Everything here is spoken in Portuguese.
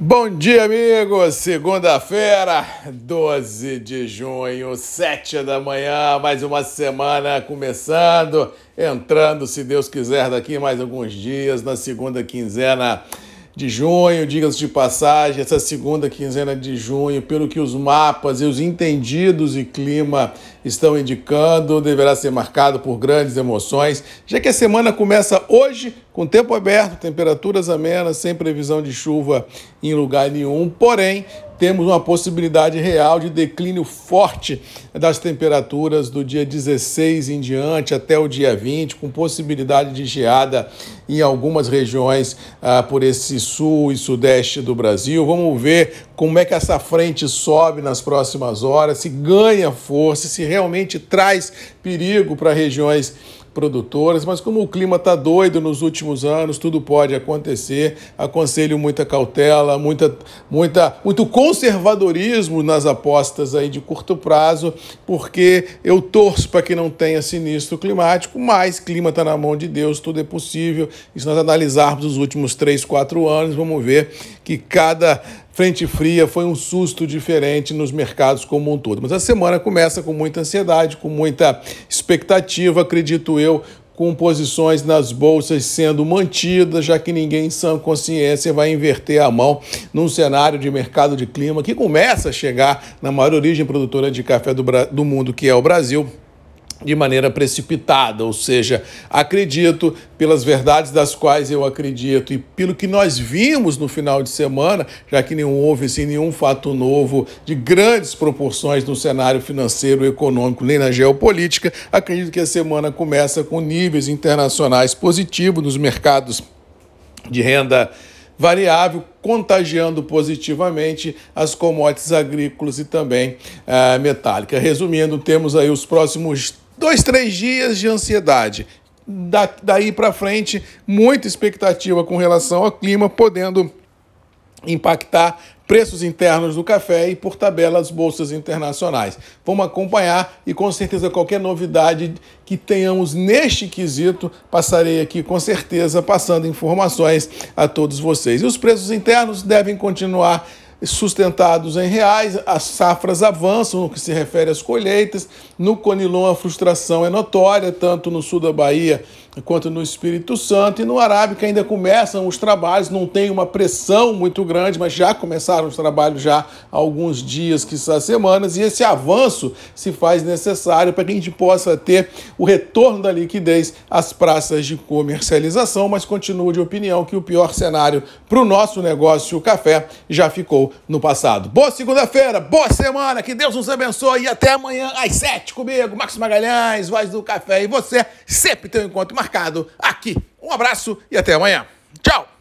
Bom dia, amigos! Segunda-feira, 12 de junho, 7 da manhã, mais uma semana começando, entrando, se Deus quiser, daqui mais alguns dias, na segunda quinzena de junho, diga-se de passagem, essa segunda quinzena de junho, pelo que os mapas e os entendidos e clima estão indicando, deverá ser marcado por grandes emoções, já que a semana começa hoje com tempo aberto, temperaturas amenas, sem previsão de chuva em lugar nenhum, porém temos uma possibilidade real de declínio forte das temperaturas do dia 16 em diante até o dia 20, com possibilidade de geada em algumas regiões ah, por esse sul e sudeste do Brasil. Vamos ver como é que essa frente sobe nas próximas horas, se ganha força, se realmente traz perigo para regiões produtoras, mas como o clima está doido nos últimos anos, tudo pode acontecer. Aconselho muita cautela, muita, muita, muito conservadorismo nas apostas aí de curto prazo, porque eu torço para que não tenha sinistro climático, mas clima está na mão de Deus, tudo é possível. E se nós analisarmos os últimos três, quatro anos, vamos ver que cada frente fria foi um susto diferente nos mercados como um todo. Mas a semana começa com muita ansiedade, com muita expectativa, acredito eu, com posições nas bolsas sendo mantidas, já que ninguém em sã consciência vai inverter a mão num cenário de mercado de clima que começa a chegar na maior origem produtora de café do, do mundo, que é o Brasil de maneira precipitada, ou seja, acredito pelas verdades das quais eu acredito e pelo que nós vimos no final de semana, já que não houve assim, nenhum fato novo de grandes proporções no cenário financeiro, econômico, nem na geopolítica, acredito que a semana começa com níveis internacionais positivos nos mercados de renda variável, contagiando positivamente as commodities agrícolas e também uh, metálica. Resumindo, temos aí os próximos dois, três dias de ansiedade. Da, daí para frente, muita expectativa com relação ao clima, podendo impactar preços internos do café e, por tabela, as bolsas internacionais. Vamos acompanhar e, com certeza, qualquer novidade que tenhamos neste quesito, passarei aqui com certeza passando informações a todos vocês. E os preços internos devem continuar sustentados em reais, as safras avançam no que se refere às colheitas. No Conilon, a frustração é notória, tanto no sul da Bahia quanto no Espírito Santo. E no Arábica ainda começam os trabalhos, não tem uma pressão muito grande, mas já começaram os trabalhos já há alguns dias, que são semanas, e esse avanço se faz necessário para que a gente possa ter o retorno da liquidez às praças de comercialização, mas continuo de opinião que o pior cenário para o nosso negócio, o café, já ficou no passado. Boa segunda-feira, boa semana, que Deus nos abençoe e até amanhã às sete comigo, Marcos Magalhães, Voz do Café, e você sempre tem um encontro marcado aqui. Um abraço e até amanhã. Tchau!